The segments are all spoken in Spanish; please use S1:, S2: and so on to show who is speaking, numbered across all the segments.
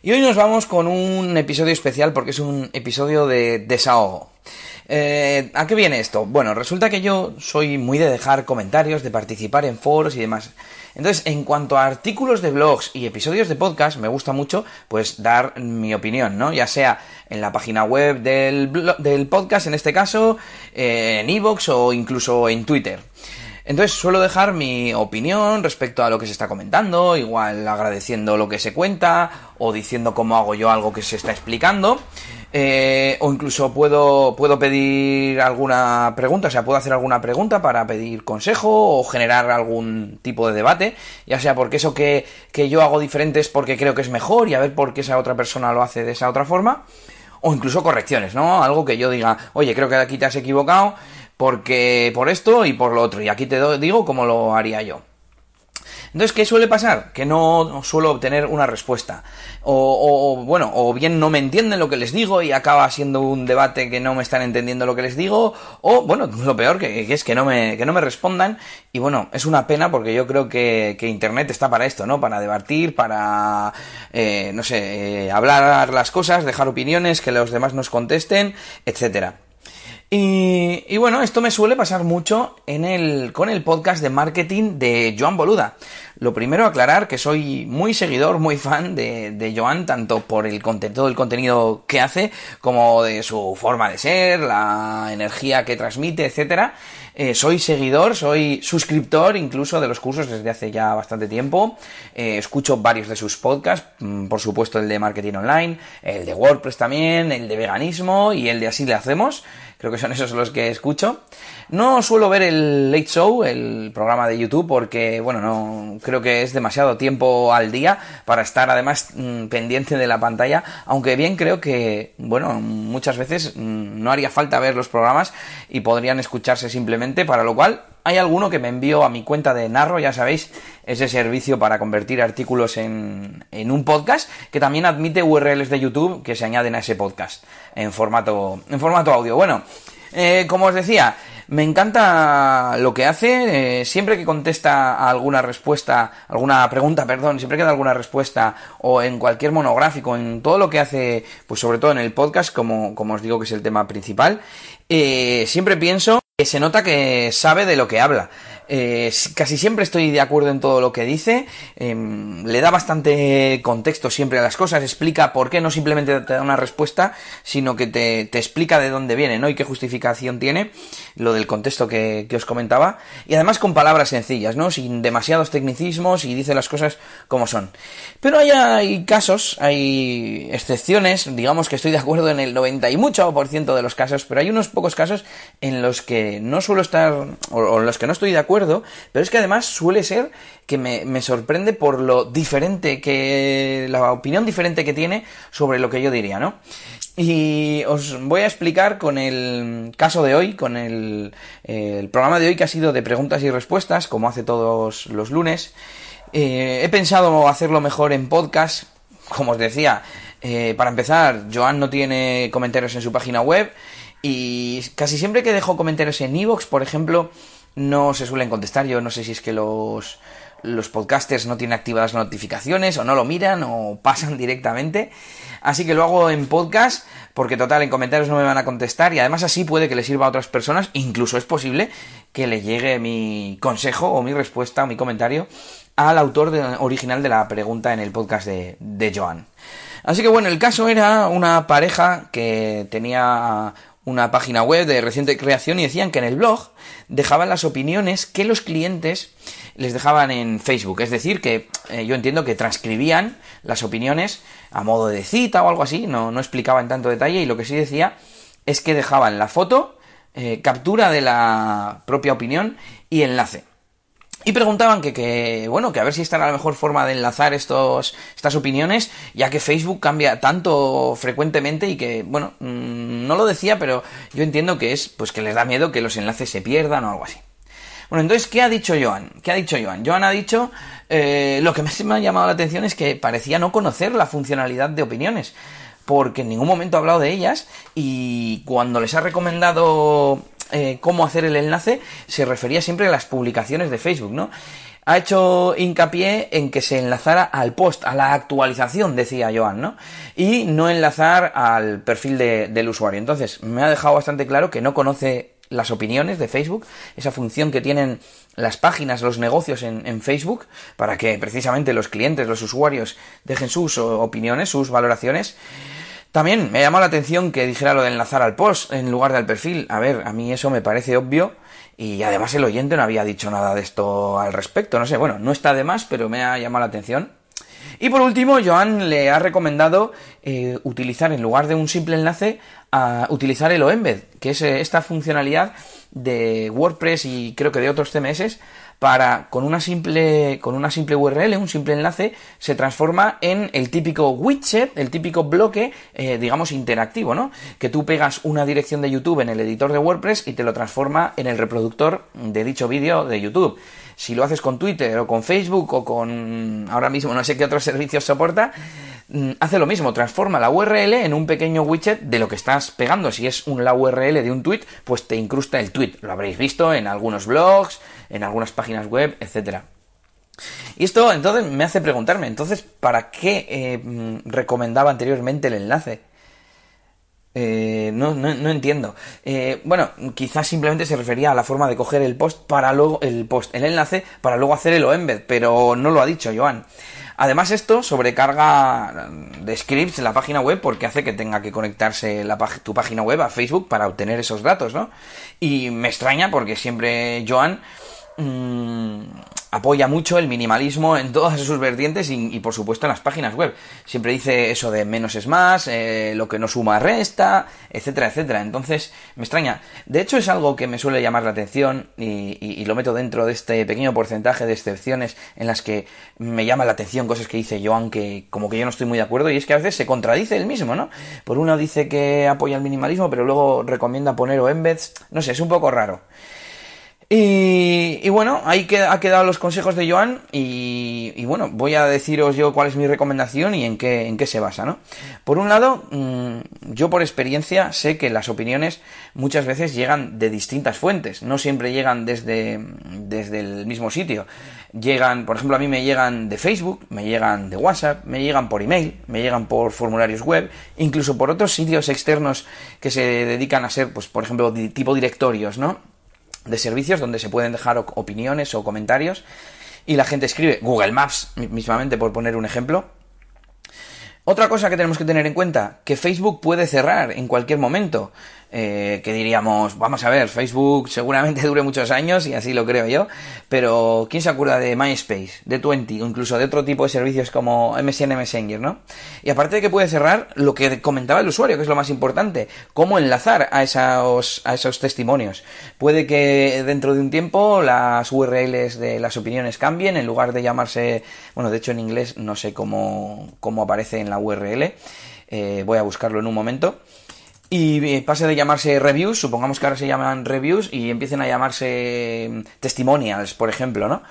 S1: Y hoy nos vamos con un episodio especial porque es un episodio de desahogo. Eh, ¿A qué viene esto? Bueno, resulta que yo soy muy de dejar comentarios, de participar en foros y demás. Entonces, en cuanto a artículos de blogs y episodios de podcast, me gusta mucho, pues, dar mi opinión, ¿no? Ya sea en la página web del, del podcast, en este caso, eh, en iVoox o incluso en Twitter. Entonces suelo dejar mi opinión respecto a lo que se está comentando, igual agradeciendo lo que se cuenta o diciendo cómo hago yo algo que se está explicando. Eh, o incluso puedo, puedo pedir alguna pregunta, o sea, puedo hacer alguna pregunta para pedir consejo o generar algún tipo de debate, ya sea porque eso que, que yo hago diferente es porque creo que es mejor y a ver por qué esa otra persona lo hace de esa otra forma, o incluso correcciones, ¿no? Algo que yo diga, oye, creo que aquí te has equivocado porque por esto y por lo otro, y aquí te digo cómo lo haría yo. Entonces, ¿qué suele pasar? Que no suelo obtener una respuesta. O, bueno, o bien no me entienden lo que les digo y acaba siendo un debate que no me están entendiendo lo que les digo. O, bueno, lo peor que, es que no, me, que no me respondan. Y bueno, es una pena porque yo creo que, que Internet está para esto, ¿no? Para debatir, para, eh, no sé, eh, hablar las cosas, dejar opiniones, que los demás nos contesten, etcétera. Y, bueno, esto me suele pasar mucho en el, con el podcast de marketing de Joan Boluda. Lo primero, aclarar que soy muy seguidor, muy fan de, Joan, tanto por el todo el contenido que hace, como de su forma de ser, la energía que transmite, etcétera. Eh, soy seguidor, soy suscriptor incluso de los cursos desde hace ya bastante tiempo. Eh, escucho varios de sus podcasts, por supuesto el de marketing online, el de WordPress también, el de veganismo y el de así le hacemos. Creo que son esos los que escucho. No suelo ver el Late Show, el programa de YouTube, porque, bueno, no creo que es demasiado tiempo al día para estar además mmm, pendiente de la pantalla, aunque bien creo que, bueno, muchas veces mmm, no haría falta ver los programas y podrían escucharse simplemente, para lo cual hay alguno que me envió a mi cuenta de Narro, ya sabéis, ese servicio para convertir artículos en, en, un podcast, que también admite URLs de YouTube que se añaden a ese podcast en formato, en formato audio. Bueno, eh, como os decía, me encanta lo que hace. Eh, siempre que contesta alguna respuesta, alguna pregunta, perdón, siempre que da alguna respuesta o en cualquier monográfico, en todo lo que hace, pues sobre todo en el podcast, como, como os digo que es el tema principal, eh, siempre pienso se nota que sabe de lo que habla. Eh, casi siempre estoy de acuerdo en todo lo que dice, eh, le da bastante contexto siempre a las cosas, explica por qué no simplemente te da una respuesta, sino que te, te explica de dónde viene, ¿no? Y qué justificación tiene, lo del contexto que, que, os comentaba, y además con palabras sencillas, ¿no? Sin demasiados tecnicismos y dice las cosas como son. Pero hay, hay casos, hay excepciones, digamos que estoy de acuerdo en el 90 y mucho por ciento de los casos, pero hay unos pocos casos en los que no suelo estar, o en los que no estoy de acuerdo, pero es que además suele ser que me, me, sorprende por lo diferente que, la opinión diferente que tiene sobre lo que yo diría, ¿no? Y os voy a explicar con el caso de hoy, con el, el programa de hoy que ha sido de preguntas y respuestas, como hace todos los lunes. Eh, he pensado hacerlo mejor en podcast, como os decía, eh, para empezar, Joan no tiene comentarios en su página web y casi siempre que dejo comentarios en Evox, por ejemplo, no se suelen contestar. Yo no sé si es que los, los podcasters no tienen activadas notificaciones o no lo miran o pasan directamente. Así que lo hago en podcast porque total en comentarios no me van a contestar y además así puede que le sirva a otras personas. Incluso es posible que le llegue mi consejo o mi respuesta o mi comentario al autor original de la pregunta en el podcast de, de Joan. Así que bueno, el caso era una pareja que tenía una página web de reciente creación y decían que en el blog dejaban las opiniones que los clientes les dejaban en Facebook. Es decir, que eh, yo entiendo que transcribían las opiniones a modo de cita o algo así, no, no explicaba en tanto detalle y lo que sí decía es que dejaban la foto, eh, captura de la propia opinión y enlace. Y preguntaban que, que, bueno, que a ver si esta era la mejor forma de enlazar estos, estas opiniones, ya que Facebook cambia tanto frecuentemente y que, bueno, mm, no lo decía, pero yo entiendo que es, pues que les da miedo que los enlaces se pierdan o algo así. Bueno, entonces, ¿qué ha dicho Joan? ¿Qué ha dicho Joan? Joan ha dicho, eh, lo que más me ha llamado la atención es que parecía no conocer la funcionalidad de opiniones, porque en ningún momento ha hablado de ellas y cuando les ha recomendado eh, cómo hacer el enlace, se refería siempre a las publicaciones de Facebook, ¿no? Ha hecho hincapié en que se enlazara al post, a la actualización, decía Joan, ¿no? Y no enlazar al perfil del usuario. Entonces, me ha dejado bastante claro que no conoce las opiniones de Facebook, esa función que tienen las páginas, los negocios en, Facebook, para que precisamente los clientes, los usuarios dejen sus opiniones, sus valoraciones. También me llamó la atención que dijera lo de enlazar al post en lugar del perfil. A ver, a mí eso me parece obvio y además el oyente no había dicho nada de esto al respecto. No sé, bueno, no está de más, pero me ha llamado la atención. Y por último, Joan le ha recomendado eh, utilizar en lugar de un simple enlace, a utilizar el OEmbed, que es eh, esta funcionalidad de WordPress y creo que de otros CMS para con una simple con una simple URL, un simple enlace, se transforma en el típico widget, el típico bloque, eh, digamos interactivo, ¿no? Que tú pegas una dirección de YouTube en el editor de WordPress y te lo transforma en el reproductor de dicho vídeo de YouTube. Si lo haces con Twitter o con Facebook o con ahora mismo no sé qué otros servicios soporta, hace lo mismo, transforma la URL en un pequeño widget de lo que estás pegando. Si es un, la URL de un tweet, pues te incrusta el tweet. Lo habréis visto en algunos blogs, en algunas páginas web, etcétera. Y esto entonces me hace preguntarme, entonces, ¿para qué eh, mm, recomendaba anteriormente el enlace? Eh, no, no, no, entiendo. Eh, bueno, quizás simplemente se refería a la forma de coger el post para luego el post, el enlace para luego hacer el embed, pero no lo ha dicho Joan. Además esto sobrecarga de scripts la página web porque hace que tenga que conectarse la, tu página web a Facebook para obtener esos datos, ¿no? Y me extraña porque siempre Joan mmm, apoya mucho el minimalismo en todas sus vertientes y, por supuesto en las páginas web. Siempre dice eso de menos es más, eh, lo que no suma resta, etcétera, etcétera. Entonces me extraña. De hecho es algo que me suele llamar la atención y, lo meto dentro de este pequeño porcentaje de excepciones en las que me llama la atención cosas que dice yo, aunque como que yo no estoy muy de acuerdo y es que a veces se contradice el mismo, ¿no? Por uno dice que apoya el minimalismo pero luego recomienda poner o embeds, no sé, es un poco raro. Y, bueno, ahí ha quedado los consejos de Joan y, bueno, voy a deciros yo cuál es mi recomendación y en qué, en qué se basa, ¿no? Por un lado, mm, yo por experiencia sé que las opiniones muchas veces llegan de distintas fuentes, no siempre llegan desde, desde el mismo sitio. Llegan, por ejemplo, a mí me llegan de Facebook, me llegan de WhatsApp, me llegan por email, me llegan por formularios web, incluso por otros sitios externos que se dedican a ser, pues, por ejemplo, tipo directorios, ¿no? De servicios donde se pueden dejar opiniones o comentarios y la gente escribe Google Maps mismamente por poner un ejemplo otra cosa que tenemos que tener en cuenta, que Facebook puede cerrar en cualquier momento. Eh, que diríamos, vamos a ver, Facebook seguramente dure muchos años y así lo creo yo, pero ¿quién se acuerda de MySpace, de Twenty o incluso de otro tipo de servicios como MSN Messenger, ¿no? Y aparte de que puede cerrar, lo que comentaba el usuario, que es lo más importante, cómo enlazar a esos, a esos testimonios. Puede que dentro de un tiempo las URLs de las opiniones cambien, en lugar de llamarse, bueno, de hecho en inglés no sé cómo, cómo aparece en la URL, eh, voy a buscarlo en un momento. Y eh, pase de llamarse reviews, supongamos que ahora se llaman reviews y empiecen a llamarse mm, testimonials, por ejemplo, ¿no?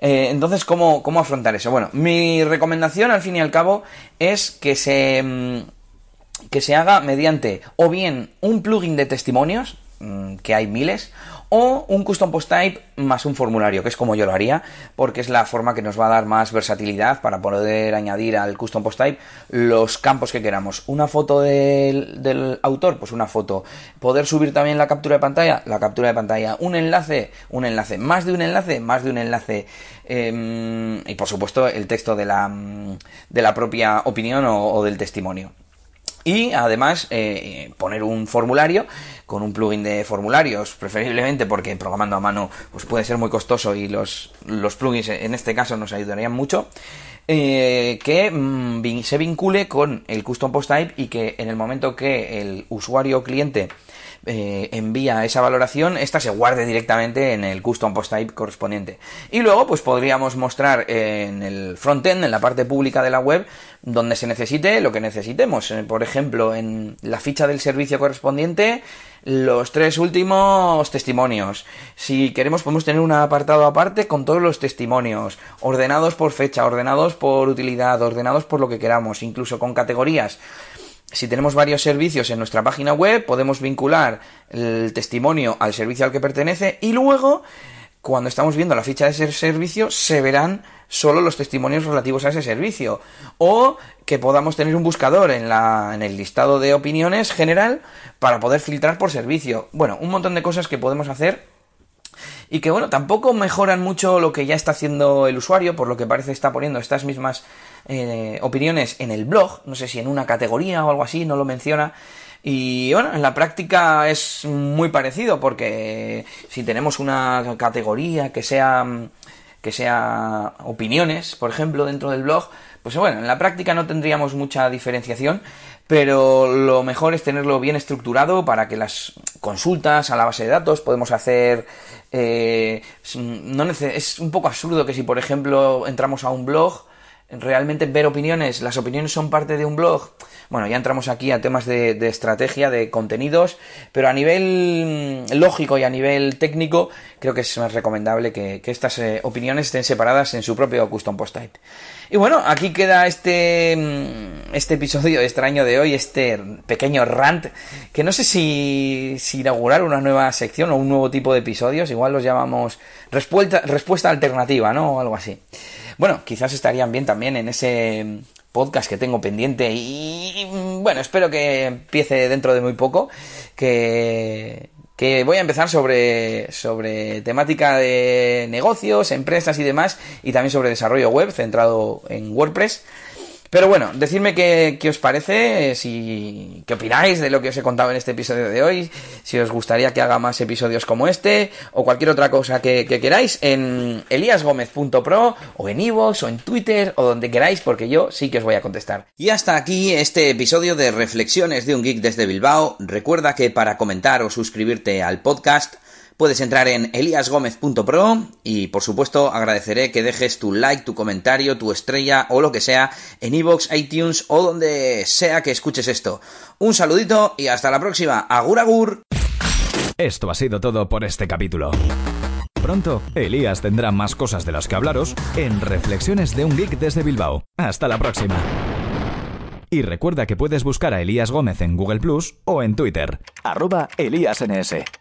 S1: Eh, entonces, ¿cómo, ¿cómo afrontar eso? Bueno, mi recomendación al fin y al cabo es que se, mm, que se haga mediante o bien un plugin de testimonios, mm, que hay miles, o un custom post type más un formulario, que es como yo lo haría, porque es la forma que nos va a dar más versatilidad para poder añadir al custom post type los campos que queramos. Una foto del, autor, pues una foto. Poder subir también la captura de pantalla, la captura de pantalla. Un enlace, un enlace. Más de un enlace, más de un enlace. Em, y por supuesto el texto de la, de la propia opinión o del testimonio. Y además eh, poner un formulario con un plugin de formularios, preferiblemente porque programando a mano pues puede ser muy costoso y los, los plugins en este caso nos ayudarían mucho. Eh, que mm, se vincule con el custom post type y que en el momento que el usuario cliente eh, envía esa valoración, esta se guarde directamente en el custom post type correspondiente. Y luego, pues podríamos mostrar en el frontend, en la parte pública de la web, donde se necesite lo que necesitemos. Eh, por ejemplo, en la ficha del servicio correspondiente, los tres últimos testimonios. Si queremos, podemos tener un apartado aparte con todos los testimonios, ordenados por fecha, ordenados por utilidad, ordenados por lo que queramos, incluso con categorías si tenemos varios servicios en nuestra página web, podemos vincular el testimonio al servicio al que pertenece y luego, cuando estamos viendo la ficha de ese servicio, se verán solo los testimonios relativos a ese servicio. O que podamos tener un buscador en, la, en el listado de opiniones general para poder filtrar por servicio. Bueno, un montón de cosas que podemos hacer y que bueno, tampoco mejoran mucho lo que ya está haciendo el usuario, por lo que parece está poniendo estas mismas eh, opiniones en el blog, no sé si en una categoría o algo así, no lo menciona. Y bueno, en la práctica es muy parecido porque si tenemos una categoría que sea que sea opiniones, por ejemplo, dentro del blog, pues bueno, en la práctica no tendríamos mucha diferenciación, pero lo mejor es tenerlo bien estructurado para que las consultas a la base de datos podemos hacer eh, no es un poco absurdo que si por ejemplo entramos a un blog realmente ver opiniones, las opiniones son parte de un blog. Bueno, ya entramos aquí a temas de, estrategia, de contenidos, pero a nivel mm, lógico y a nivel técnico, creo que es más recomendable que, estas eh, opiniones estén separadas en su propio custom post type. Y bueno, aquí queda este, mm, este episodio extraño de hoy, este pequeño rant, que no sé si, inaugurar una nueva sección o un nuevo tipo de episodios, igual los llamamos respuesta, respuesta alternativa, ¿no? O algo así. Bueno, quizás estarían bien también en ese podcast que tengo pendiente y, bueno, espero que empiece dentro de muy poco, que, que voy a empezar sobre, sobre temática de negocios, empresas y demás, y también sobre desarrollo web centrado en WordPress. Pero bueno, decidme qué, os parece, si, qué opináis de lo que os he contado en este episodio de hoy, si os gustaría que haga más episodios como este, o cualquier otra cosa que, queráis, en eliasgomez.pro, o en iVoox, o en Twitter, o donde queráis, porque yo sí que os voy a contestar. Y hasta aquí este episodio de Reflexiones de un Geek desde Bilbao. Recuerda que para comentar o suscribirte al podcast, Puedes entrar en eliasgomez.pro y por supuesto agradeceré que dejes tu like, tu comentario, tu estrella o lo que sea en iVoox, iTunes o donde sea que escuches esto. Un saludito y hasta la próxima. Agur agur.
S2: Esto ha sido todo por este capítulo. Pronto, Elías tendrá más cosas de las que hablaros en Reflexiones de un Geek desde Bilbao. Hasta la próxima. Y recuerda que puedes buscar a Elías Gómez en Google Plus o en Twitter, arroba ElíasNS.